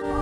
Muy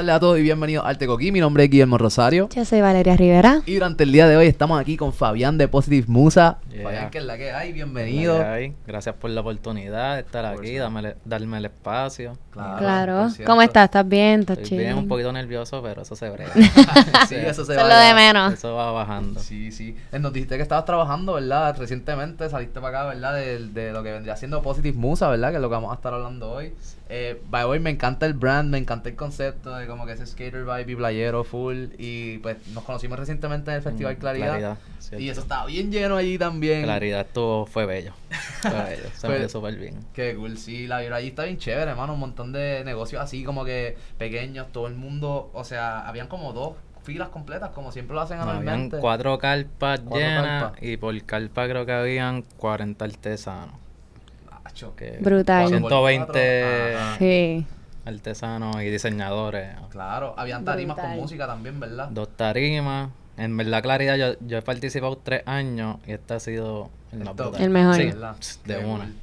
tardes a todos y bienvenidos al Tecoquí. Mi nombre es Guillermo Rosario. Yo soy Valeria Rivera. Y durante el día de hoy estamos aquí con Fabián de Positive Musa. Yeah. Fabián, que es la que hay, bienvenido. Ay, Gracias por la oportunidad de estar Por aquí, darme, darme el espacio. Claro. cierto. ¿Cómo estás? ¿Estás bien? ¿Estás Estoy bien, chido? un poquito nervioso, pero eso se brega. sí, eso se Eso es va lo de menos. Eso va bajando. Sí, sí. Eh, Nos dijiste que estabas trabajando, ¿verdad? Recientemente saliste para acá, ¿verdad? De, de lo que vendría siendo Positive Musa, ¿verdad? Que es lo que vamos a estar hablando hoy. Eh, by way, me encanta el brand, me encanta el concepto de como que ese skater vibe y playero full. Y pues nos conocimos recientemente en el Festival Mm, Claridad. Y eso estaba bien lleno allí también. Claridad estuvo, fue bello. Fue bello. Se me dio súper bien. Qué cool, sí, la vibra allí está bien chévere, hermano. Un montón de negocios así como que pequeños, todo el mundo, o sea, habían como dos filas completas, como siempre lo hacen No, habían anualmente. cuatro carpas Cuatro llenas carpas. y por carpa creo que habían 40 artesanos. Acho. Que Brutal. Cuatro por 120 cuatro, ajá. Sí. artesanos y diseñadores. Claro, habían tarimas Brutal. con música también, ¿verdad? Dos tarimas. En verdad, Claridad, yo, yo he participado tres años y este ha sido el más mejor. Sí, ¿verdad? de Qué una. cool.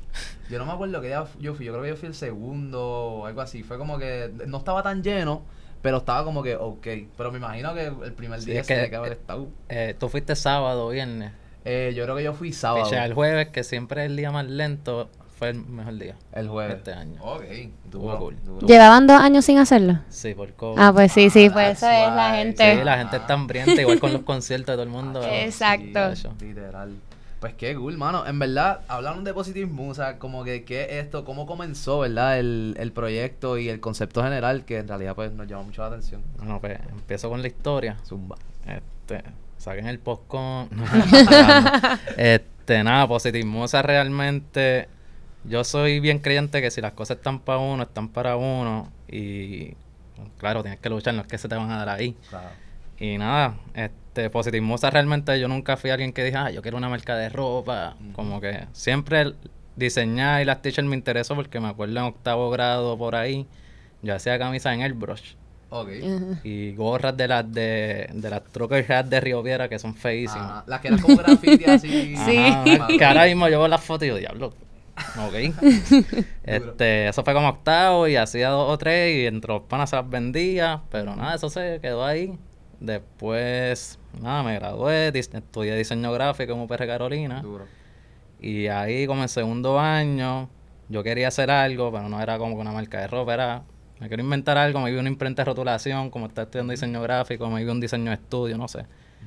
Yo no me acuerdo que día yo fui, yo creo que yo fui el segundo o algo así. Fue como que no estaba tan lleno, pero estaba como que ok. Pero me imagino que el primer Sí, día es se que- que haber estado. Eh, Tú fuiste sábado, viernes. Eh, yo creo que yo fui sábado. Pichea el jueves, que siempre es el día más lento, fue el mejor día. El jueves. Este año. Ok, duro, cool. duro. ¿Llevaban dos años sin hacerlo? Sí, por COVID. Ah, pues sí, sí, pues eso es la gente. Sí, la gente está hambrienta, igual con los conciertos de todo el mundo. Exacto. Sí, Literal. Pues qué cool, mano. En verdad, hablaron de Positive Musa, como que qué es esto, cómo comenzó, ¿verdad? El, el proyecto y el concepto general, que en realidad pues nos llama mucho la atención. Bueno, pues empiezo con la historia. Zumba. Este, saquen el postcon. este, nada, Positivismosa realmente. Yo soy bien creyente que si las cosas están para uno, están para uno. Y claro, tienes que luchar, no es que se te van a dar ahí. Claro. Y nada, este, Positivismosa realmente yo nunca fui alguien que dije, ah, yo quiero una marca de ropa. Como que siempre el diseñar y las t-shirts me interesó porque me acuerdo en octavo grado por ahí, yo hacía camisas en airbrush. Ok. Ajá. Y gorras de las de, de las trucker hats de Río Viera que son feísimas. Ajá. Las que eran como graffiti así. Sí. Ajá, que ahora mismo yo veo las fotos y yo, diablo. Ok. este, eso fue como octavo y hacía dos o tres y entre los panas se las vendía, pero nada, eso se quedó ahí. Después, nada, me gradué, estudié diseño gráfico en UPR Carolina Duro. y ahí como en segundo año yo quería hacer algo, pero no era como una marca de ropa, era, me quiero inventar algo, me vi una imprenta de rotulación, como estaba estudiando diseño gráfico, me vi un diseño de estudio, no sé.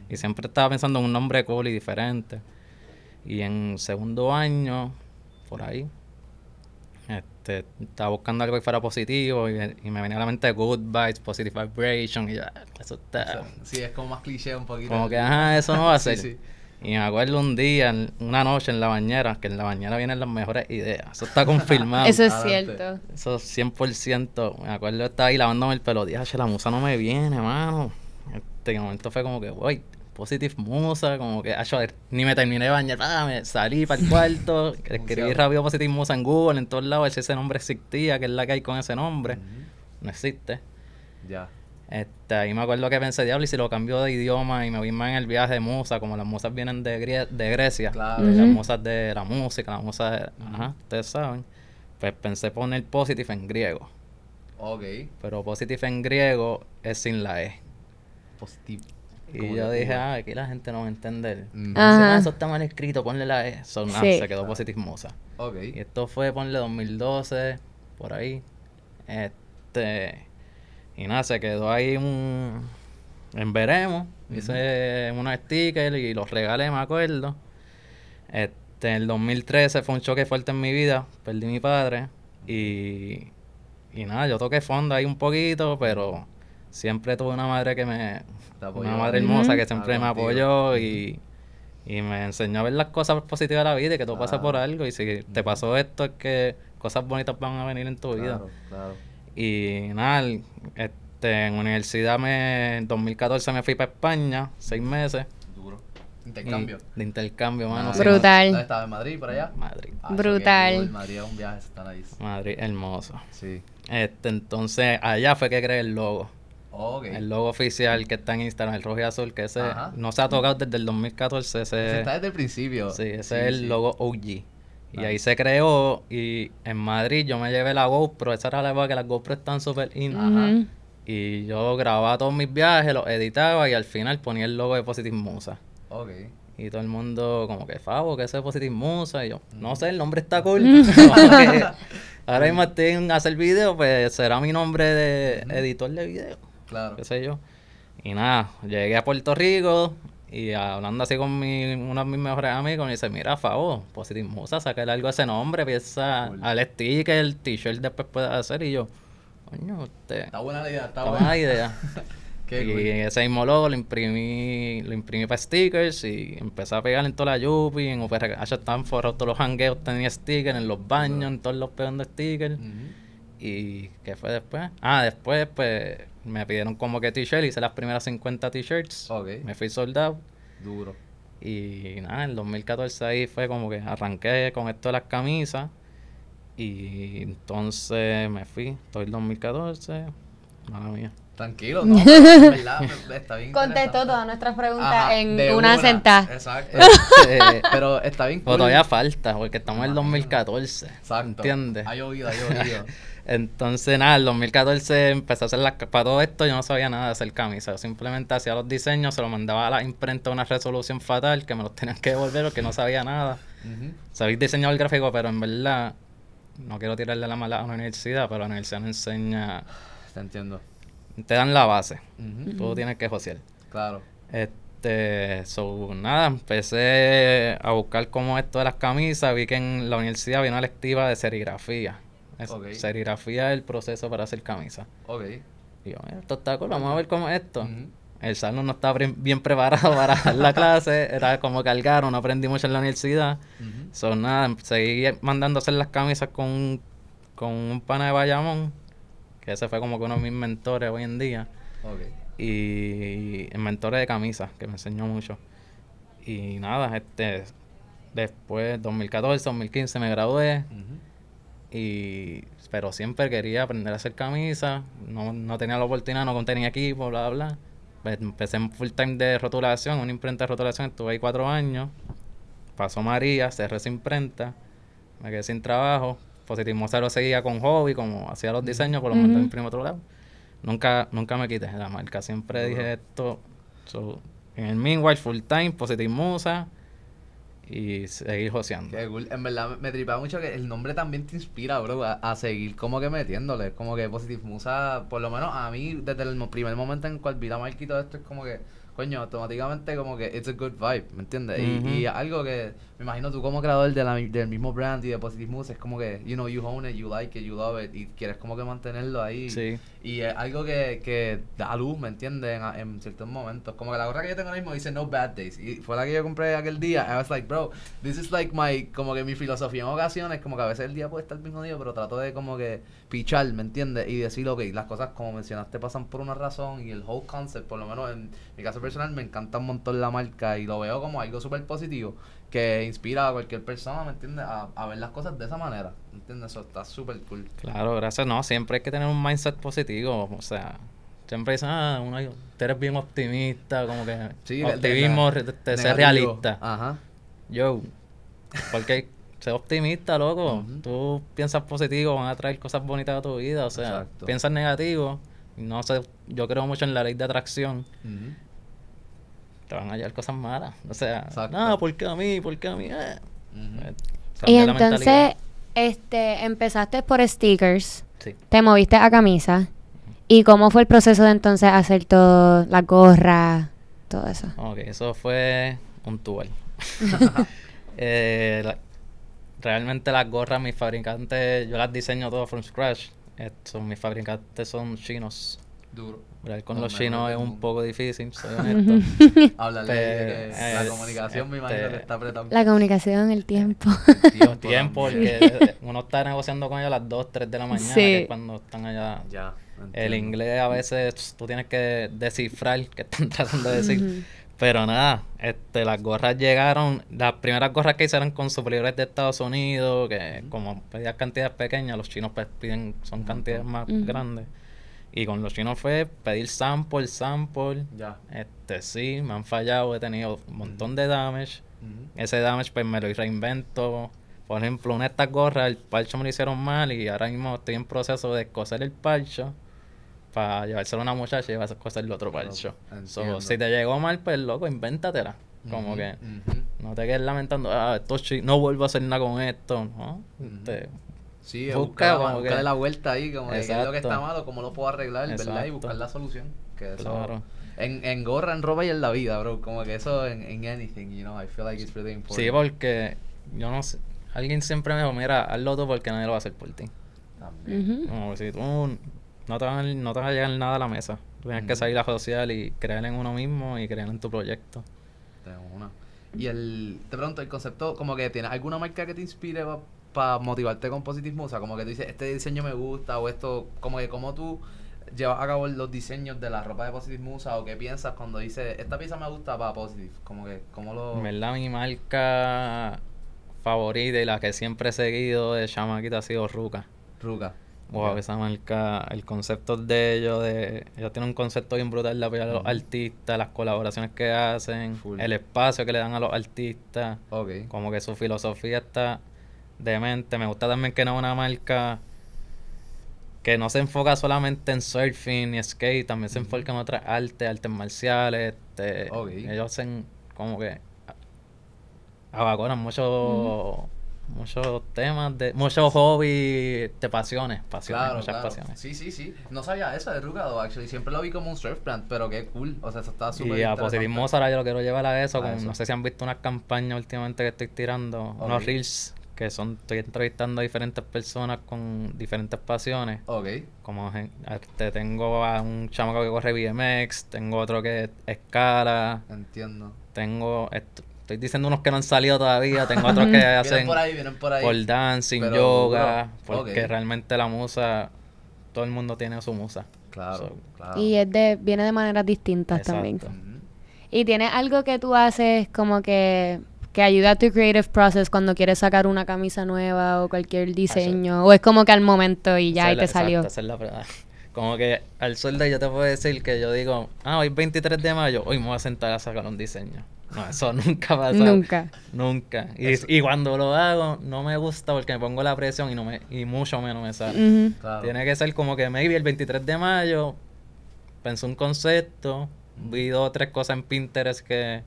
Y siempre estaba pensando en un nombre cool y diferente. Y en segundo año, por ahí, este, estaba buscando algo que fuera positivo y, y me venía a la mente Good Vibes, Positive Vibration y ya, eso está... O sea, sí, es como más cliché un poquito. Como que, ajá, eso no va a ser. sí. Y me acuerdo un día, una noche en la bañera, que en la bañera vienen las mejores ideas. Eso está confirmado. Eso es cierto. Eso 100%. Me acuerdo estaba ahí lavándome el pelo. Dije, la musa no me viene, mano. Este en momento fue como que, voy, positive musa. Como que, acho, ni me terminé de bañar. ah, me salí para el cuarto. escribí rápido positive musa en Google, en todos lados, a ver si ese nombre existía, que es la que hay con ese nombre. No existe. Ya. Este, ahí me acuerdo que pensé, diablo, y si lo cambio de idioma y me voy más en el viaje de musa, como las musas vienen de, Grie- de Grecia, Claro. las musas de la música, las musas de, ajá, ustedes saben, pues pensé poner positive en griego, Ok. pero positive en griego es sin la E. Positivo. Y yo dije, ah, aquí la gente no va a entender. Dice, Ajá. "Ah, eso está mal escrito, ponle la E. So, nada, Sí. se quedó positive musa. Ok. Y esto fue, ponle 2012, por ahí. Este. Y nada, se quedó ahí un. En veremos. Hice unos stickers y los regalé, me acuerdo. Este, en el 2013 fue un choque fuerte en mi vida. Perdí a mi padre. Y. Y nada, yo toqué fondo ahí un poquito, pero siempre tuve una madre que me. Una madre hermosa que siempre Ah, me contigo. apoyó y, y me enseñó a ver las cosas positivas de la vida y que todo pasa Claro. por algo. Y si te pasó esto, es que cosas bonitas van a venir en tu vida. Claro, claro. Y nada, este, en universidad me, en 2014 me fui para España, seis meses. Duro. y- Intercambio. de intercambio, mano. Ah, sí, Brutal. ¿Dónde estaba? ¿En Madrid, por allá? Madrid. Ah, Brutal. cool. Madrid es un viaje, está nice. Madrid, hermoso. Sí. Este, entonces, allá fue que creé el logo. El logo oficial que está en Instagram, el rojo y azul, que ese Ajá. no se ha tocado desde el 2014. Ese Ese, está desde el principio. sí, ese Sí, es el sí. logo OG. Y ahí se creó. Y en Madrid yo me llevé la GoPro. Esa era la época que las GoPro están súper in. Ujú. Y yo grababa todos mis viajes, los editaba y al final ponía el logo de Positive Musa. Ok. Y todo el mundo como que, Favo, que ese es Positive Musa. Y yo, no sé, el nombre está cool. Que ahora mismo estoy en hacer video, pues será mi nombre de editor de video Claro. qué sé yo. Y nada, llegué a Puerto Rico y hablando así con mi, uno de mis mejores amigos, me dice, mira, Favo, Positive Musa, sacarle algo a ese nombre, piensa Cool. al sticker, el t-shirt después puede hacer. Y yo, coño, usted, Está buena la idea, está buena. buena idea. Qué y cool. ese mismo logo lo imprimí, lo imprimí para stickers y empecé a pegar en toda la Yupi, en UPRH estaban forrados todos los hangueos, tenía stickers, en los baños, en todos los pegando stickers. Ujú. ¿Y qué fue después? Ah, después pues me pidieron como que t-shirt, hice las primeras 50 t-shirts, me fui soldado Duro. y nada, en el 2014 ahí fue como que arranqué con esto de las camisas y entonces me fui, todo el 2014, mala mía. Tranquilo, no. en verdad, está bien. Contestó todas nuestras preguntas Ajá, en una, sentada. Exacto. Eh, Pero está bien pero cool. todavía falta, porque estamos en el 2014, Exacto. ¿entiendes? Ha llovido, ha llovido. Entonces, nada, en 2014 empecé a hacer las... Para todo esto yo no sabía nada de hacer camisas. Simplemente hacía los diseños, se los mandaba a la imprenta una resolución fatal, que me los tenían que devolver porque no sabía nada. Ujú. Sabía diseñar el gráfico, pero en verdad... No quiero tirarle la mala a la universidad, pero la universidad no enseña... Te entiendo. Te dan la base. Ujú. Tú tienes que josear. Claro. Este, so, nada, empecé a buscar como esto de las camisas, vi que en la universidad había una lectiva de serigrafía. Es-. Serigrafía es el proceso para hacer camisas. Ok. Y yo, "Mira, esto está cool, vamos a ver cómo es esto. El salón no estaba pre- bien preparado para la clase, era como cargar, no aprendí mucho en la universidad. Ujú. So, nada, seguí mandando a hacer las camisas con, con un pana de Bayamón, que ese fue como que uno de mis mentores hoy en día Ok. y el mentor de camisas, que me enseñó mucho. Y nada, este después 2014, 2015 me gradué. Y pero siempre quería aprender a hacer camisas, no, no tenía la oportunidad, no tenía equipo, bla bla. bla. Pues empecé en full time de rotulación, una imprenta de rotulación, estuve ahí cuatro años. Pasó María, cerré esa imprenta, me quedé sin trabajo. Positivo lo seguía con hobby, como hacía los diseños, por lo menos imprimí otro lado. Nunca, nunca me quité de la marca, siempre dije esto. so, en el meanwhile, full time, Positive Musa y seguir joseando. Qué cool. En verdad me, tripea mucho que el nombre también te inspira, bro, a, a seguir como que metiéndole. Como que Positive Musa, por lo menos a mí, desde el primer momento en cual vi la marca y esto, es como que, coño, automáticamente como que it's a good vibe, ¿me entiendes? Y- y, algo que me imagino tú como creador de la, del mismo brand y de Positive Musa, es como que, you know, you own it, you like it, you love it, y quieres como que mantenerlo ahí. Sí. Y es algo que, que da luz, ¿me entiendes? En, en ciertos momentos. Como que la gorra que yo tengo ahora mismo dice No Bad Days. Y fue la que yo compré aquel día. I was like, bro, this is like my, como que mi filosofía en ocasiones. Como que a veces el día puede estar bien jodido, pero trato de como que pichar, ¿me entiendes? Y decir, ok, las cosas como mencionaste pasan por una razón. Y el whole concept, por lo menos en mi caso personal, me encanta un montón la marca. Y lo veo como algo súper positivo. Que inspira a cualquier persona, ¿me entiendes? A, a ver las cosas de esa manera. ¿Me entiendes? Eso está súper cool. Claro, gracias. No, siempre hay que tener un mindset positivo. O sea, siempre dicen, ah, uno, tú eres bien optimista, como que Sí, de- optimismo, de- de ser realista. Ajá. Yo, porque ser optimista, loco. Ujú. Tú piensas positivo, van a traer cosas bonitas a tu vida. O sea, Exacto. piensas negativo. No sé, yo creo mucho en la ley de atracción. Ujú. Te van a llegar cosas malas. O sea, Exacto. no, ¿por qué a mí? ¿Por qué a mí? Eh. Eh, Y entonces, este, empezaste por stickers, Sí. te moviste a camisa. ¿Y cómo fue el proceso de entonces hacer todo, la gorra, todo eso? Ok, eso fue un tour. Eh, la- realmente las gorras, mis fabricantes, yo las diseño todo from scratch. Estos, mis fabricantes son chinos. Duro. Bregar Con Los los chinos es un poco difícil, soy honesto. Hablarle de que eh, la comunicación me imagino este- que está apretando. La comunicación, el tiempo. Tiempo, tiempo también. porque uno está negociando con ellos a las 2, 3 de la mañana, Sí. que es cuando están allá. Ya. El inglés a veces tú tienes que descifrar qué están tratando de decir. Pero nada, este, las gorras llegaron, las primeras gorras que hicieron con suplidores de Estados Unidos, que como pedías cantidades pequeñas, los chinos pues piden, son cantidades más grandes. Y con los chinos fue pedir sample, sample. Ya. Este sí, me han fallado, he tenido un montón de damage. Ese damage pues me lo reinvento. Por ejemplo, una de estas gorras, el parcho me lo hicieron mal y ahora mismo estoy en proceso de coser el parcho para llevárselo a una muchacha y va a coser el otro parcho. So, si te llegó mal, pues loco, invéntatela. Como Ujú, que ujú. no te quedes lamentando, ah, esto no vuelvo a hacer nada con esto, ¿no? Sí, Busca buscar, como que- la vuelta ahí, como que qué es lo que está Exacto. malo, cómo lo puedo arreglar, ¿verdad? Y Exacto. buscar la solución. Que eso, Claro. en, en gorra, en ropa y en la vida, bro. Como que eso en, en anything, you know, I feel like it's really important. sí, porque yo no sé, alguien siempre me dijo, mira, hazlo tú porque nadie lo va a hacer por ti. También. Ujú. Como que si tú no te, va a, no te va a llegar nada a la mesa. Tienes que salir a social y creer en uno mismo y creer en tu proyecto. De una. Y el, te pregunto, el concepto, como que tienes alguna marca que te inspire para motivarte con Positive Musa, como que tú dices, este diseño me gusta, o esto, como que cómo tú llevas a cabo los diseños de la ropa de Positive Musa, o qué piensas cuando dices, esta pieza me gusta para Positive, como que, cómo lo... En verdad, mi marca favorita y la que siempre he seguido de chamaquita ha sido Ruka. Ruka. Wow, esa marca, el concepto de ellos, de, ellos tienen un concepto bien brutal de apoyar a los artistas, las colaboraciones que hacen, Full. el espacio que le dan a los artistas, Ok. como que su filosofía está demente. Me gusta también que no es una marca que no se enfoca solamente en surfing y skate, también se enfoca en otras artes, artes marciales. Este. Ellos hacen como que abacoran muchos muchos temas de muchos hobbies de pasiones, pasiones, Claro, muchas claro. pasiones. Sí, sí, sí. No sabía eso de though, actually. Siempre lo vi como un surf brand, pero qué cool. O sea, eso está súper Y a. Positivismo yo lo quiero llevar a eso, A con- eso. no sé si han visto unas campañas últimamente que estoy tirando, unos reels que son, estoy entrevistando a diferentes personas con diferentes pasiones. Ok. Como este, tengo a un chamaco que corre BMX, tengo otro que escala, Entiendo. tengo, est- estoy diciendo unos que no han salido todavía, tengo otros que Vienen hacen por ahí, vienen por ahí. por dancing, Pero yoga, porque realmente la musa, todo el mundo tiene su musa. Claro, So, claro. Y es de, viene de maneras distintas Exacto. también. ¿Y tienes algo que tú haces como que, que ayuda a tu creative process cuando quieres sacar una camisa nueva o cualquier diseño? ¿O es como que al momento y ya la- te salió? exacto, esa es la verdad. Como que al sol de yo te puedo decir que yo digo, ah, hoy 23 de mayo, hoy me voy a sentar a sacar un diseño. No, eso nunca pasa. Nunca. Nunca. Y, y cuando lo hago, no me gusta porque me pongo la presión y no me y mucho menos me sale. Claro. Tiene que ser como que maybe el 23 de mayo pensé un concepto, vi dos o tres cosas en Pinterest que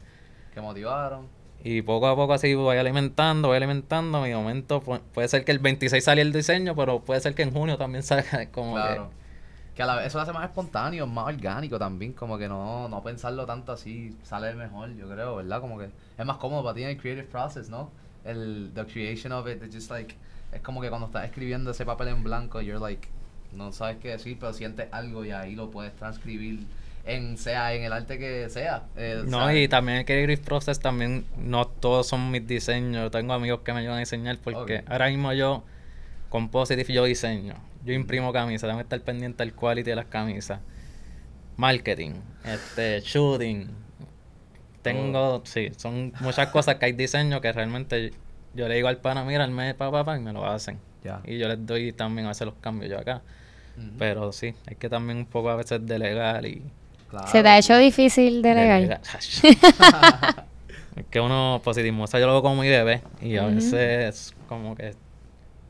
Que motivaron. Y poco a poco así voy alimentando, voy alimentando. Mi momento pu- puede ser que el 26 salga el diseño, pero puede ser que en junio también salga como Claro. Que a la vez eso lo hace más espontáneo, más orgánico también, como que no, no pensarlo tanto así sale mejor, yo creo, ¿verdad? Como que es más cómodo para ti en el creative process, ¿no? El the creation of it, it's just like es como que cuando estás escribiendo ese papel en blanco, you're like no sabes qué decir, pero sientes algo y ahí lo puedes transcribir en sea en el arte que sea. eh. No, ¿sabes? y también el Creative Process también, no todos son mis diseños. Tengo amigos que me ayudan a diseñar porque ahora mismo yo, con Positive, yo diseño. Yo imprimo camisas, tengo que estar pendiente del quality de las camisas. Marketing, este, shooting. Tengo, sí, son muchas cosas que hay diseño que realmente yo le digo al pana, mira, me pa, pa, pa, y me lo hacen. Ya. Y yo les doy también a veces los cambios yo acá. Pero sí, hay que también un poco a veces delegar y... Claro. ¿Se te ha hecho difícil delegar? es que uno positivismo, o sea, yo lo veo como mi bebé y a Ujú. veces como que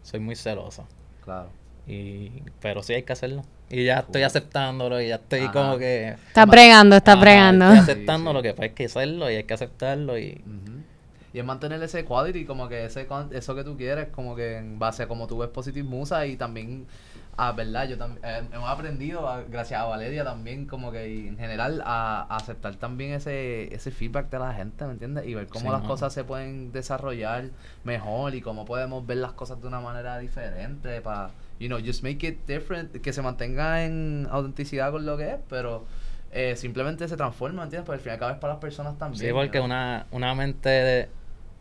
soy muy celoso. Claro. Y, pero sí hay que hacerlo. Y ya estoy aceptándolo y ya estoy Ajá. como que... Estás bregando, estás bregando. Estoy aceptando sí. lo que pasa, hay que hacerlo y hay que aceptarlo y... Y es mantener ese quality, como que ese eso que tú quieres, como que en base a como tú ves Positive Musa y también, a verdad, yo también hemos aprendido, a- gracias a Valeria también, como que y en general, a, a aceptar también ese, ese feedback de la gente, ¿me entiendes? Y ver cómo Sí, las cosas se pueden desarrollar mejor y cómo podemos ver las cosas de una manera diferente para, you know, just make it different, que se mantenga en autenticidad con lo que es, pero... eh, simplemente se transforma, ¿entiendes? Porque al fin y al cabo es para las personas también. Sí, porque know? una, una mente de...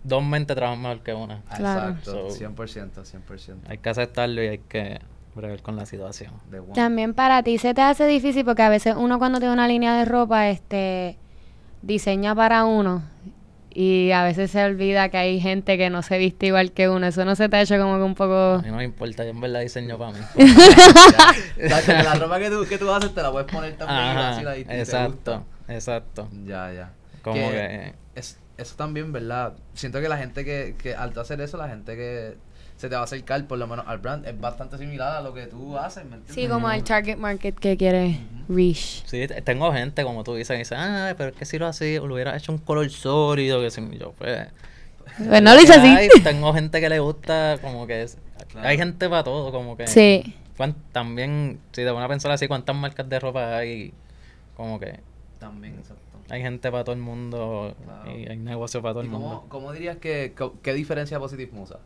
Dos mentes trabajan mejor que una. Claro. Exacto, So- 100%, 100%. Hay que aceptarlo y hay que bregar con la situación. También para ti se te hace difícil porque a veces uno cuando tiene una línea de ropa, este, diseña para uno Y a veces se olvida que hay gente que no se viste igual que uno. Eso no se te ha hecho como que un poco... A mí no me importa, yo en verdad diseño para mí. Ya. O sea, que la ropa que tú, que tú haces te la puedes poner también y Ajá, así la y te exacto, gusta. exacto. Ya, ya. Como que... es- eso también, ¿verdad? Siento que la gente que, que al hacer eso, la gente que se te va a acercar, por lo menos al brand, es bastante similar a lo que tú haces, ¿me entiendes? Sí, como el target market que quiere reach. Sí, tengo gente, como tú dices, que dice, ah, pero es que si lo así, lo hubiera hecho un color sólido, que si yo, pues... Pues no lo hice así. hay, tengo gente que le gusta, como que... es- Claro. Hay gente para todo, como que... Sí. cuán- También, si te pones a pensar así, ¿cuántas marcas de ropa hay? Como que También, exacto. Hay gente para todo el mundo y hay negocio para todo ¿Y el cómo, mundo. cómo dirías que, qué diferencia Positive Musa?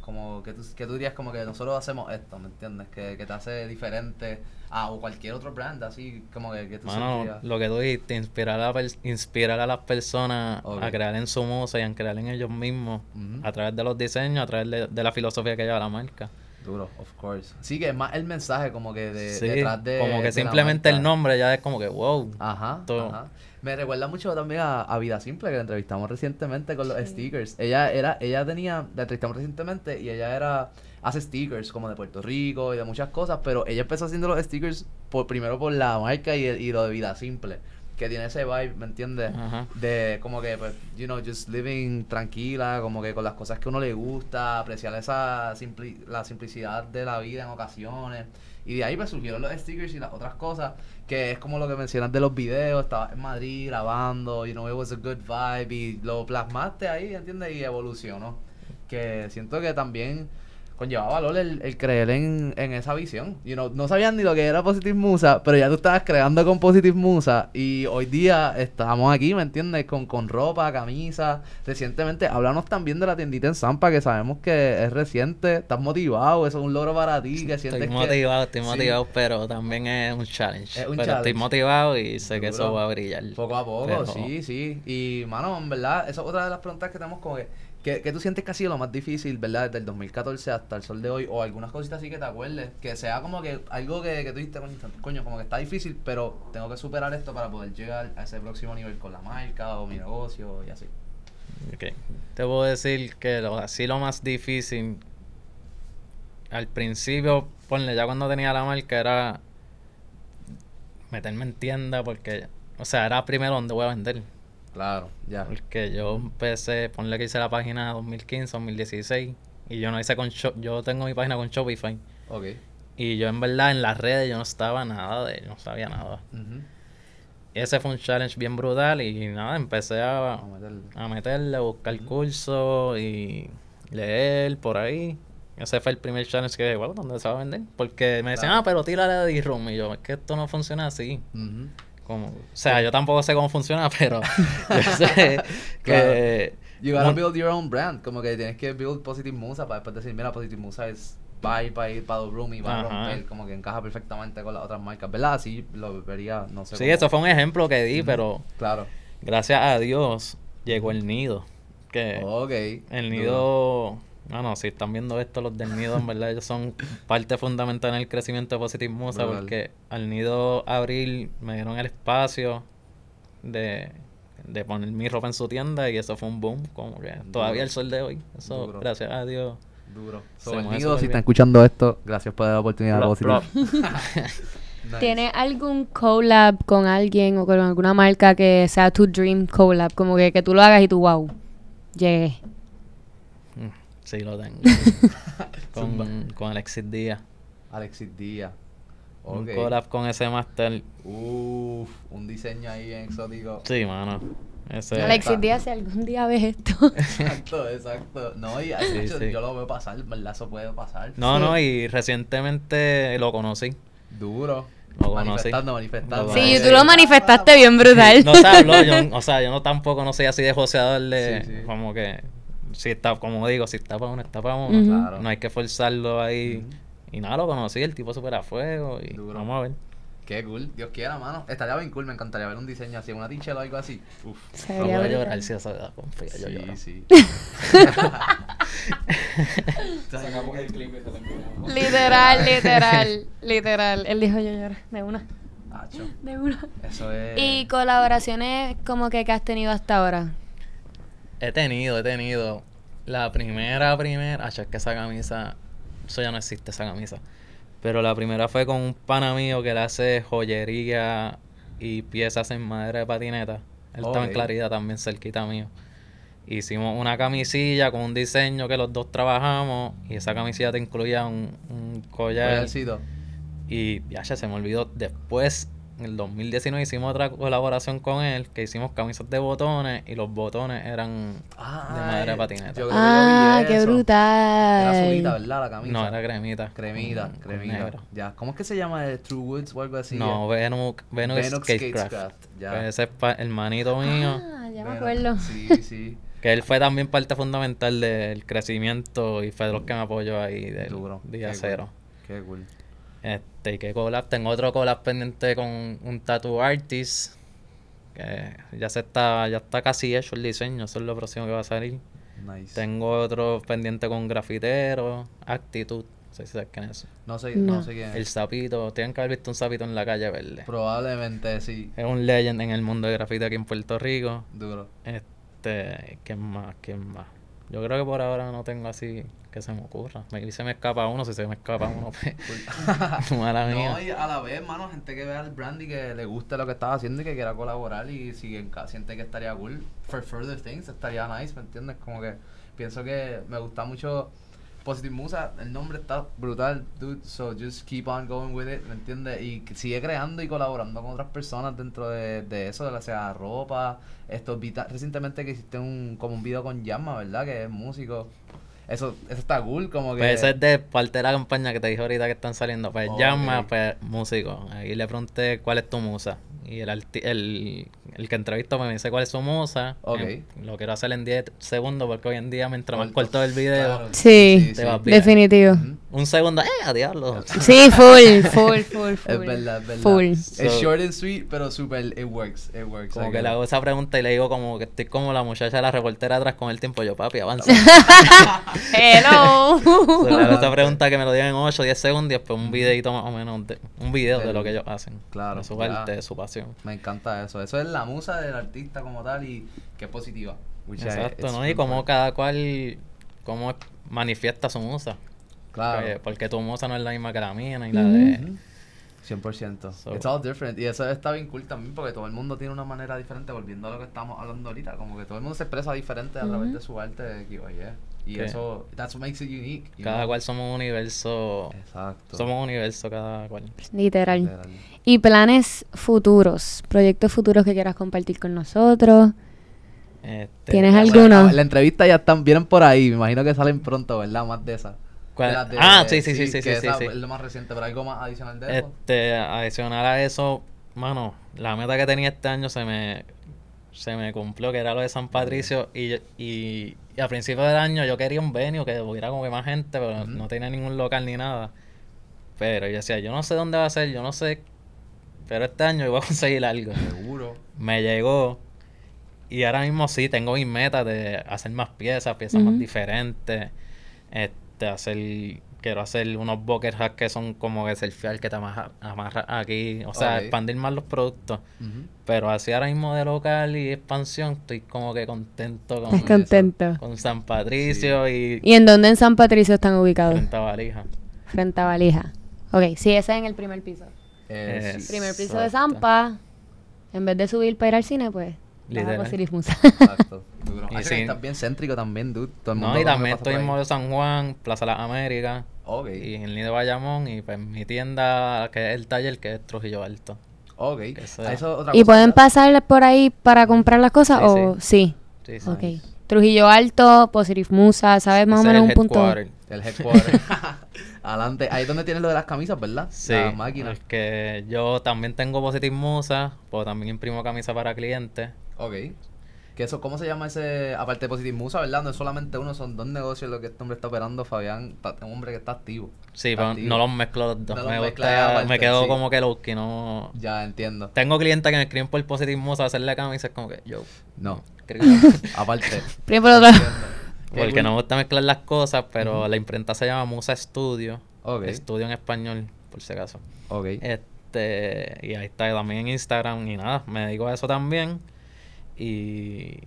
Como que tú, que tú dirías como que nosotros hacemos esto, ¿me entiendes? Que, que te hace diferente a o cualquier otro brand, así como que, que tú sentirías. lo que tú dijiste, inspirar a, inspirar a las personas a crear en su musa y a crear en ellos mismos a través de los diseños, a través de, de la filosofía que lleva la marca. Duro, of course. Sí, que es más el mensaje como que de, Sí, detrás de como que simplemente el nombre ya es como que wow. Ajá, Todo. ajá. Me recuerda mucho también a, a Vida Simple, que la entrevistamos recientemente con los stickers. Ella era, ella tenía, la entrevistamos recientemente y ella era, hace stickers como de Puerto Rico y de muchas cosas, pero ella empezó haciendo los stickers por, primero por la marca y, y lo de Vida Simple, que tiene ese vibe, ¿me entiendes? Ajá. De como que, pues, you know, just living tranquila, como que con las cosas que uno le gusta, apreciar esa simpli- la simplicidad de la vida en ocasiones. Y de ahí pues surgieron los stickers y las otras cosas, que es como lo que mencionas de los videos, estabas en Madrid grabando, you know, it was a good vibe, y lo plasmaste ahí, ¿entiendes? Y evolucionó. Que siento que también conllevaba valor el, el creer en, en esa visión. You know, no sabían ni lo que era Positive Musa, pero ya tú estabas creando con Positive Musa y hoy día estamos aquí, ¿me entiendes? Con, con ropa, camisa. Recientemente, háblanos también de la tiendita en Zampa, que sabemos que es reciente. Estás motivado, eso es un logro para ti, que sientes Estoy que- motivado, estoy Sí. motivado, pero también es un challenge. Es un pero challenge. estoy motivado y sé que eso va a brillar. Poco a poco, Pero- sí, sí. Y, mano, en verdad, esa es otra de las preguntas que tenemos como que, que, que tú sientes que ha sido lo más difícil, ¿verdad? Desde el 2014 hasta el sol de hoy, o algunas cositas así que te acuerdes, que sea como que algo que, que tú dijiste, coño, como que está difícil, pero tengo que superar esto para poder llegar a ese próximo nivel con la marca o mi negocio y así. Ok. Te puedo decir que lo, así lo más difícil al principio, ponle, ya cuando tenía la marca era meterme en tienda porque, o sea, era primero donde voy a vender. Claro, ya. Porque yo empecé, ponle que hice la página 2015, 2016 y yo no hice con Shop, yo tengo mi página con Shopify Ok. y yo en verdad en las redes yo no estaba nada de, no sabía nada. Ese fue un challenge bien brutal y nada, empecé a, a meterle. a meterle, a buscar cursos y leer por ahí. Ese fue el primer challenge que dije, wow, ¿dónde se va a vender? Porque me decían, Claro. ah, pero tírale de D-Room. Y yo, es que esto no funciona así. Ujú. Como, o sea, yo tampoco sé cómo funciona, pero yo sé que... You gotta build your own brand. Como que tienes que build Positive Musa para después decir, mira, Positive Musa es va a ir para ir para Room y va a romper. Como que encaja perfectamente con las otras marcas, ¿verdad? Así lo vería, no sé. Sí, cómo- eso fue un ejemplo que di, pero Claro. gracias a Dios llegó el nido. Que Ok. el Duro. Nido... Bueno, si están viendo esto, los del nido, en verdad, ellos son parte fundamental en el crecimiento de Positive Musa, Brutal. porque al nido abrir me dieron el espacio de, de poner mi ropa en su tienda y eso fue un boom, como que todavía el sol de hoy. Eso, Duro. gracias a Dios. Duro. So, el nido, si están escuchando esto, gracias por la oportunidad Positive. plop. Nice. ¿Tienes algún collab con alguien o con alguna marca que sea tu dream collab? Como que, que tú lo hagas y tú, wow, llegué. Sí, lo tengo. Con, con Alexis Díaz. Alexis Díaz. Un Ok. collab con ese master. Uf, un diseño ahí bien exótico. Sí, mano. Ese, Alexis está. Díaz, si algún día ves esto. Exacto, exacto. No, y Sí, hecho, sí. yo lo veo pasar, ¿verdad? Eso puede pasar. No, Sí. no, y recientemente lo conocí. Duro. Lo conocí. manifestando, manifestando. Lo Sí, conocí. tú lo manifestaste bien brutal. No se habló, yo, o sea, yo no tampoco no soy así de joseador de Sí, sí. como que si está, como digo, si está para uno, está para uno. Claro. No hay que forzarlo ahí. Y nada, lo conocí, el tipo súper a fuego y Duro. vamos a ver. Qué cool. Dios quiera, mano. Estaría bien cool. Me encantaría ver un diseño así, una tinchela o algo así. Uf. Se No voy a llorar si eso da confía, yo lloro. Sí, sí. Sacamos el clip y se lo. Literal, literal, literal. Él dijo yo lloro. De una. Acho. De una. Eso es. Y colaboraciones como que que has tenido hasta ahora. He tenido, he tenido. La primera, primera. Ah, es que esa camisa. Eso ya no existe, esa camisa. Pero la primera fue con un pana mío que le hace joyería y piezas en madera de patineta. Él estaba en. Claridad también, cerquita mío. Hicimos una camisilla con un diseño que los dos trabajamos. Y esa camisilla te incluía un, un collar. Collarcito. Y ya se me olvidó. Después, en el 2019, hicimos otra colaboración con él. Que hicimos camisas de botones. Y los botones eran Ah, de madera de eh, patineta. yo creo que yo Ah, vi qué eso. brutal. Era azulita, ¿verdad? La camisa. No, era cremita. Cremita, con- cremita. Ya. ¿Cómo es que se llama? ¿El True Woods o algo así? No, Venus, Venus, Venus Skatecraft. Skatecraft, ya. Pues ese es el manito mío. Ah, ya me acuerdo. Sí, sí. Que él fue también parte fundamental del crecimiento y fue de los que me apoyó ahí del Duro. día Qué cero. Cool. Qué cool. Este, y qué collab. Tengo otro collab pendiente con un tattoo artist. Que ya se está, ya está casi hecho el diseño, eso es lo próximo que va a salir. Nice. Tengo otro pendiente con grafitero, actitud. No sé si sabes quién es. eso. No sé, no. No. sé quién El es. sapito, tienen que haber visto un sapito en la calle verde. Probablemente sí. Es un legend en el mundo de grafite aquí en Puerto Rico. Duro. Este, ¿quién más? ¿Quién más? Yo creo que por ahora no tengo así que se me ocurra. Maybe se me escapa uno, si se me escapa uno, pues, mala mía. No, y a la vez, mano, gente que vea el brand y que le guste lo que estás haciendo y que quiera colaborar y si en siente que estaría cool for further things, estaría nice, ¿me entiendes? Como que pienso que me gusta mucho Positive Musa, el nombre está brutal, dude, so just keep on going with it, ¿me entiendes? Y sigue creando y colaborando con otras personas dentro de, de eso, de la sea ropa, esto, vi ta- recientemente que hiciste un, como un video con Yama, ¿verdad? Que es músico. Eso, eso está cool, como que... Pues ese es de parte de la campaña que te dije ahorita que están saliendo. Pues Ok. llama, pues músico. Ahí le pregunté cuál es tu musa. Y el, arti- el, el que entrevistó me dice cuál es su musa. Ok. Eh, lo quiero hacer en 10 segundos porque hoy en día mientras más Corto. el video, Claro. Sí, Te vas bien. definitivo. Un segundo, ¡eh, a diablo! Sí, full, full, full, full. Es verdad, es verdad. Full. Es So- short and sweet, pero super, it works, it works. Como que le hago esa pregunta y le digo como que estoy como la muchacha de la reportera atrás con el tiempo. Yo, papi, avanza. Hello. So, le hago esta pregunta que me lo digan en 8 o 10 segundos y después un videito más o menos, de, un video de lo que ellos hacen. Claro, De su arte, de su pasión. Me encanta eso. Eso es la musa del artista como tal y que es positiva. Exacto, ¿no? Y como cada cual, cómo manifiesta su musa. Claro. Porque, porque tu musa no es la misma que la mía ni la de... Ujú. 100%. So- It's all different. Y eso está bien cool también porque todo el mundo tiene una manera diferente, volviendo a lo que estamos hablando ahorita. Como que todo el mundo se expresa diferente a través de su arte. Y, oye, y Que- eso, that's what makes it unique. Cada know? cual somos un universo. Exacto. Somos un universo cada cual. Literal. Literal. Y planes futuros, proyectos futuros que quieras compartir con nosotros. Este, ¿Tienes alguno? La entrevista ya están, vienen por ahí. Me imagino que salen pronto, ¿verdad? Más de esas. ¿Cuál? De las de- Ah, sí, sí, sí, sí, que sí, esa sí. Es lo más reciente, pero algo más adicional de eso. Este, adicional a eso, mano, la meta que tenía este año se me, se me cumplió, que era lo de San Patricio. Y, y, y a principio del año yo quería un venue que hubiera como que más gente, pero no tenía ningún local ni nada. Pero yo decía, yo no sé dónde va a ser, yo no sé. Pero este año yo voy a conseguir algo. Seguro. Me llegó. Y ahora mismo sí, tengo mis metas de hacer más piezas, piezas más diferentes. Este, hacer. Quiero hacer unos bucket hats que son como que selfie que te amarra, amarra aquí. O sea, expandir más los productos. Pero así ahora mismo de local y expansión, estoy como que contento con, eso. contento. con San Patricio y, ¿Y en dónde en San Patricio están ubicados? frente a Valija. Frente a Valija. Ok, sí, ese es en el primer piso. Eh, Es-. Primer piso de. Zampa. En vez de subir para ir al cine, pues. Literal. Positive Musa. Exacto. Y Ah, que sí. Estás bien céntrico también, dude. Todo el mundo No, y que también estoy en. Molo San Juan, Plaza Las Américas. Ok. Y en el Nido de Bayamón y pues mi tienda que es el taller que es Trujillo Alto. Ok. Que. Ah, eso es otra ¿Y cosa, pueden pasar por ahí para comprar las cosas Sí, o sí? Sí, sí. Ok. Trujillo Alto, Positive Musa, ¿sabes más o menos el un punto? headquarter. El headquarter. Adelante. Ahí es donde tienes lo de las camisas, ¿verdad? Sí, Las máquinas. porque yo también tengo Positive Musa, pero también imprimo camisa para clientes. Ok. Que eso, ¿Cómo se llama ese, aparte de Positive Musa, verdad? No es solamente uno, son dos negocios lo que este hombre está operando. Fabián, un hombre que está activo. Sí, Está pero activo. no los mezclo los dos. No los me, gusta- aparte, me quedo sí. como que low que no... Ya entiendo. Tengo clientes que me escriben por Positive Musa a hacerle camisa, es como que yo... No. Aparte. Primero por otro. Entiendo. Qué porque no me gusta mezclar las cosas, pero la imprenta se llama Musa Studio. Ok. Estudio en español, por si acaso. Ok. Este, y ahí está también en Instagram y nada, me dedico a eso también. Y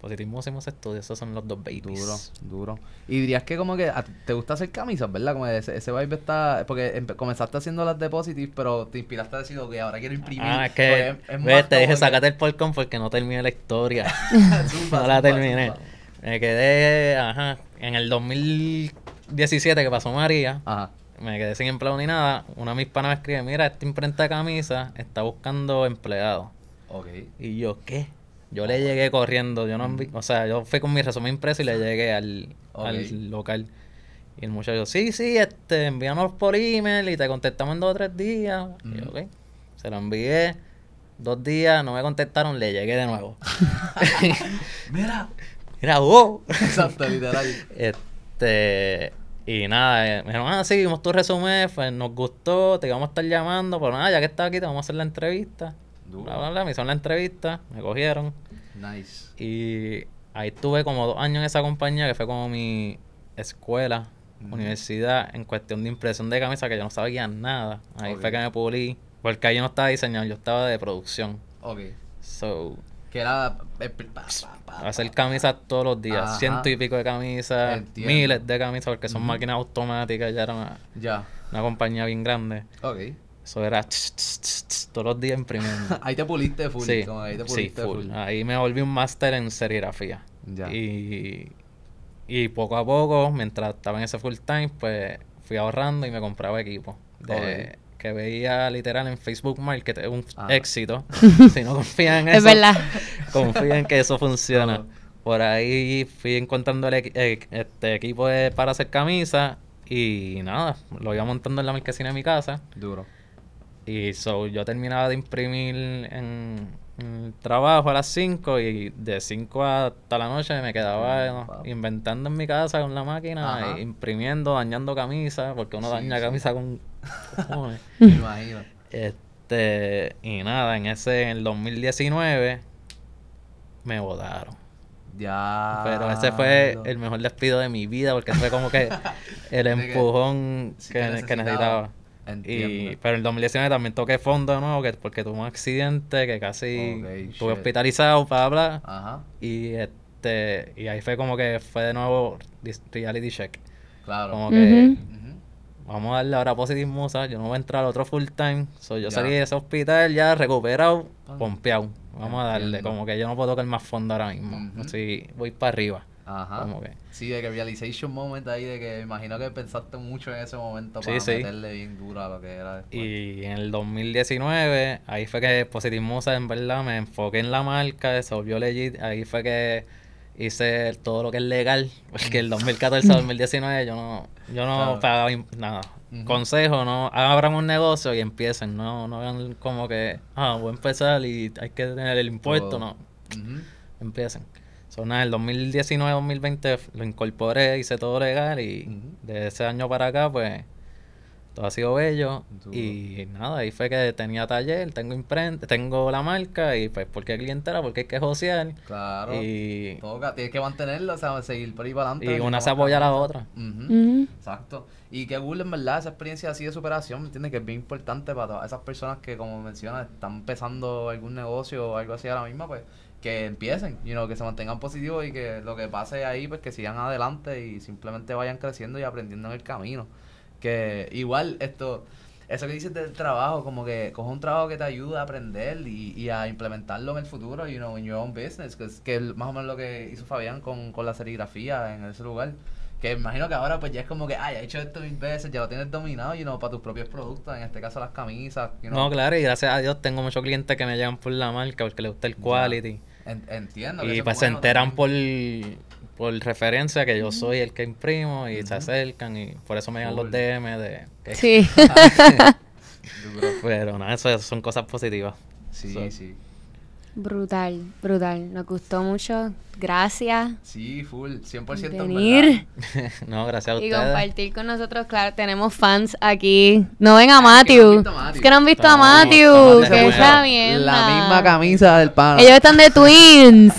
Positivismo hacemos estudios, esos son los dos babies. Duro, duro. Y dirías que como que a- te gusta hacer camisas, ¿verdad? Como ese, ese vibe está... Porque comenzaste haciendo las de Positive, pero te inspiraste a decir, ok, ahora quiero imprimir. Ah, es que, es- es ves, más te dije, sácate el porcón porque no terminé la historia. Zumba, no la zumba, terminé. zumba. Me quedé, ajá, en el 2017 que pasó María, Ajá. me quedé sin empleo ni nada. Una de mis panas me escribe, mira, esta imprenta de camisa está buscando empleados. Ok. Y yo, ¿qué? Yo le llegué corriendo, yo no envi- o sea, yo fui con mi resumen impreso y le llegué al, al local. Y el muchacho, sí, sí, este, envíanos por email y te contestamos en dos o tres días. Y yo, ok. Se lo envié, dos días, no me contestaron, le llegué de nuevo. Mira. Mira, wow. Exacto, literal. Este, y nada, eh, me dijeron, ah, sí, vimos tu resumen, pues nos gustó, te íbamos a estar llamando, pero nada, ya que estás aquí, te vamos a hacer la entrevista. Bla, bla, bla, me hicieron la entrevista, me cogieron. Nice. Y ahí estuve como dos años en esa compañía, que fue como mi escuela, universidad, en cuestión de impresión de camisa, que yo no sabía nada. Ahí fue que me pulí, porque ahí yo no estaba diseñando, yo estaba de producción. Ok. So, Que era... eh, pa, pa, pa, hacer camisas todos los días, Ajá. ciento y pico de camisas, Entiendo. miles de camisas, porque son máquinas automáticas, ya era una, Ya. una compañía bien grande. Ok. Eso era ch, ch, ch, ch, todos los días imprimiendo. ahí te puliste full. sí, como ahí te sí, puliste full. full. Ahí me volví un máster en serigrafía. Ya. Y, y poco a poco, mientras estaba en ese full time, pues fui ahorrando y me compraba equipo. De, Que veía literal en Facebook Market, es un éxito. si no confían en Es eso, verdad. confíen en que eso funciona. Por ahí fui encontrando el eh, este equipo de- para hacer camisas y nada, lo iba montando en la marquesina de mi casa. Duro. Y so, yo terminaba de imprimir en, en el trabajo a las 5 y de 5 hasta la noche me quedaba ¿no? wow. inventando en mi casa con la máquina, e imprimiendo, dañando camisas, porque uno Sí, daña sí. camisa con. Este, y nada, en ese, en el 2019 me votaron. Ya. Pero ese fue el mejor despido de mi vida porque fue como que el empujón sí, que, que que necesitaba. Necesitaba. Y, Entiendo. pero en el 2019 también toqué fondo de nuevo que, porque tuve un accidente que casi Ok, estuve hospitalizado para hablar. Ajá. Y este y ahí fue como que fue de nuevo reality check. Claro. Como que vamos a darle ahora positive musa, yo no voy a entrar al otro full time. So, yo Ya. salí de ese hospital ya recuperado, pompeado. Vamos a darle, Entiendo. como que yo no puedo tocar más fondo ahora mismo. Así voy para arriba. Ajá. Como que Sí, de que realization moment ahí, de que imagino que pensaste mucho en ese momento para sí. meterle bien duro a lo que era después. Y en el 2019, ahí fue que Positive Musa, en verdad, me enfoqué en la marca, se volvió legit. Ahí fue que hice todo lo que es legal, porque el 2014 al 2019 yo no, yo no Claro. pagaba nada. Consejo, no abran un negocio y empiecen, no, no hagan como que, ah, voy a empezar y hay que tener el impuesto, no, Ujú. empiecen. So, nada, el 2019-2020 lo incorporé, hice todo legal y Ujú. de ese año para acá, pues, todo ha sido bello. Duro. Y nada, ahí fue que tenía taller, tengo imprenta, tengo la marca y pues, porque clientela, porque hay que josear. Claro. Y, Toca, tienes que mantenerlo, o sea, seguir por ahí para adelante. y que una se apoya a la otra. Exacto. Y qué cool, en verdad, esa experiencia así de superación, ¿me entiendes? Que es bien importante para todas esas personas que, como mencionas, están empezando algún negocio o algo así ahora mismo, pues, que empiecen, you know, que se mantengan positivos y que lo que pase ahí, pues, que sigan adelante y simplemente vayan creciendo y aprendiendo en el camino. Que igual esto, eso que dices del trabajo, como que coge un trabajo que te ayuda a aprender y, y a implementarlo en el futuro, you know, in your own business, que es, que es más o menos lo que hizo Fabián con, con la serigrafía en ese lugar. Que imagino que ahora pues ya es como que, ay, he hecho esto mil veces, ya lo tienes dominado, you know, para tus propios productos, en este caso las camisas, you know. No, claro, y gracias a Dios tengo muchos clientes que me llegan por la marca porque les gusta el quality. En- entiendo. que Y pues se enteran también. por, por referencia que yo soy el que imprimo y se acercan y por eso me llegan los. DM de que Sí. Pero nada, eso, eso son cosas positivas. Sí, So- sí. Brutal, brutal. Nos gustó mucho. Gracias. Sí, full, 100% en Venir no, gracias a y ustedes. compartir con nosotros. Claro, tenemos fans aquí. No ven a no han Matthew. visto a Matthew. Es que no han visto a Matthew. estamos Que esa acuerdo. mierda. La misma camisa del pan. Ellos están de twins.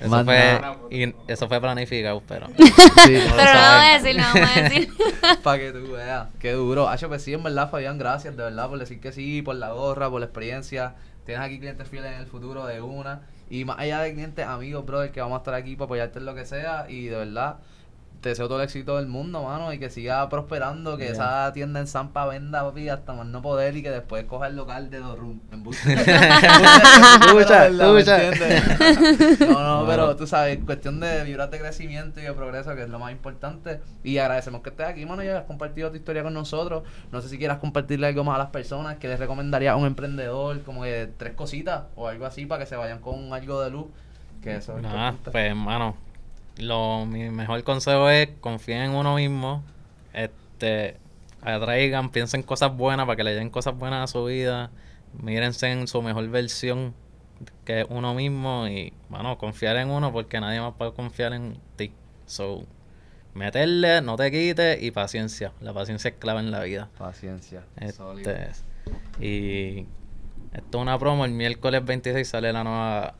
Eso fue, y eso fue planificado, pero Sí, Pero no vamos a decir, no vamos a decir. Para que tú veas. Qué duro. Hacho, pues sí, en verdad, Fabián, gracias de verdad por decir que sí, por la gorra, por la experiencia. Tienes aquí clientes fieles en el futuro de una. Y más allá de clientes, amigos, brother, que vamos a estar aquí para apoyarte en lo que sea. Y de verdad, te deseo todo el éxito del mundo, mano, y que siga prosperando, que Yeah. esa tienda en Zampa venda, papi, hasta más no poder y que después coja el local de dos rooms. En escucha. No, no, pero tú sabes, cuestión de vibrar de crecimiento y de progreso, que es lo más importante. Y agradecemos que estés aquí, mano, y hayas compartido tu historia con nosotros. No sé si quieras compartirle algo más a las personas, que les recomendaría a un emprendedor, como que tres cositas o algo así, para que se vayan con algo de luz. Que eso es Nada, importante. pues hermano, lo, mi mejor consejo es confíen en uno mismo, este, atraigan, piensen cosas buenas para que le den cosas buenas a su vida, mírense en su mejor versión que es uno mismo y, bueno, confiar en uno porque nadie más puede confiar en ti. So, meterle, no te quites y paciencia. La paciencia es clave en la vida. Paciencia. Este, y esto es una promo, el miércoles 26 sale la nueva,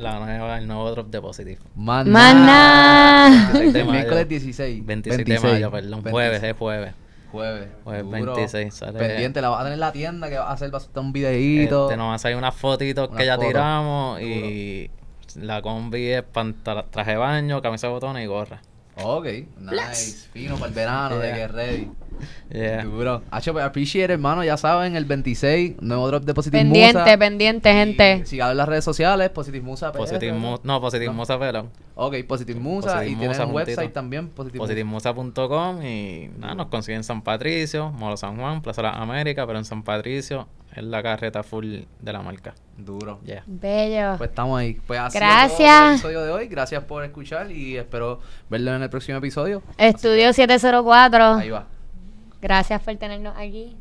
la el nuevo drop de Positive. Maná. Maná. 26 De de mayo. miércoles 16. 26 de mayo, perdón, jueves, es jueves. Jueves. Jueves Duro. 26 sale. Pendiente, la vas a tener en la tienda, que vas a hacer vas a hacer un videíto. Este, nos van a salir unas fotitos Unas que ya fotos. tiramos y la combi es traje de baño, camisa de botones y gorra. Ok, nice. Fino para el verano, de que ready. Yeah. Duro. Hacho, pues, appreciate, hermano. Ya saben, el 26, nuevo drop de Positive Pendiente, Musa. pendiente, gente. Y Síganos en las redes sociales, Positive Musa. PR, Positive ¿no? Mu- no, Positive Musa pero Ok, Positive Musa. Positive y tienen un website también, Positive, Musa. positivemusa.com y nada, nos consiguen en San Patricio, Molo San Juan, Plaza de las Américas, pero en San Patricio es la carreta full de la marca. Duro. Yeah. Bello. Pues estamos ahí. Pues así Gracias. el episodio de hoy. Gracias por escuchar y espero verlo en el próximo episodio. Estudio 704. Ahí va. Gracias por tenernos aquí.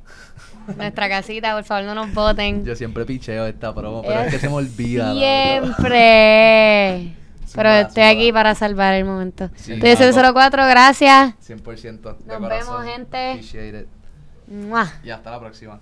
Nuestra casita, por favor, no nos voten. Yo siempre picheo esta promo, pero es que se me olvida. Siempre. Pero estoy aquí para salvar el momento. Sí, Estudio claro. 704, gracias. 100% de Nos corazón. vemos, gente. It. Y hasta la próxima.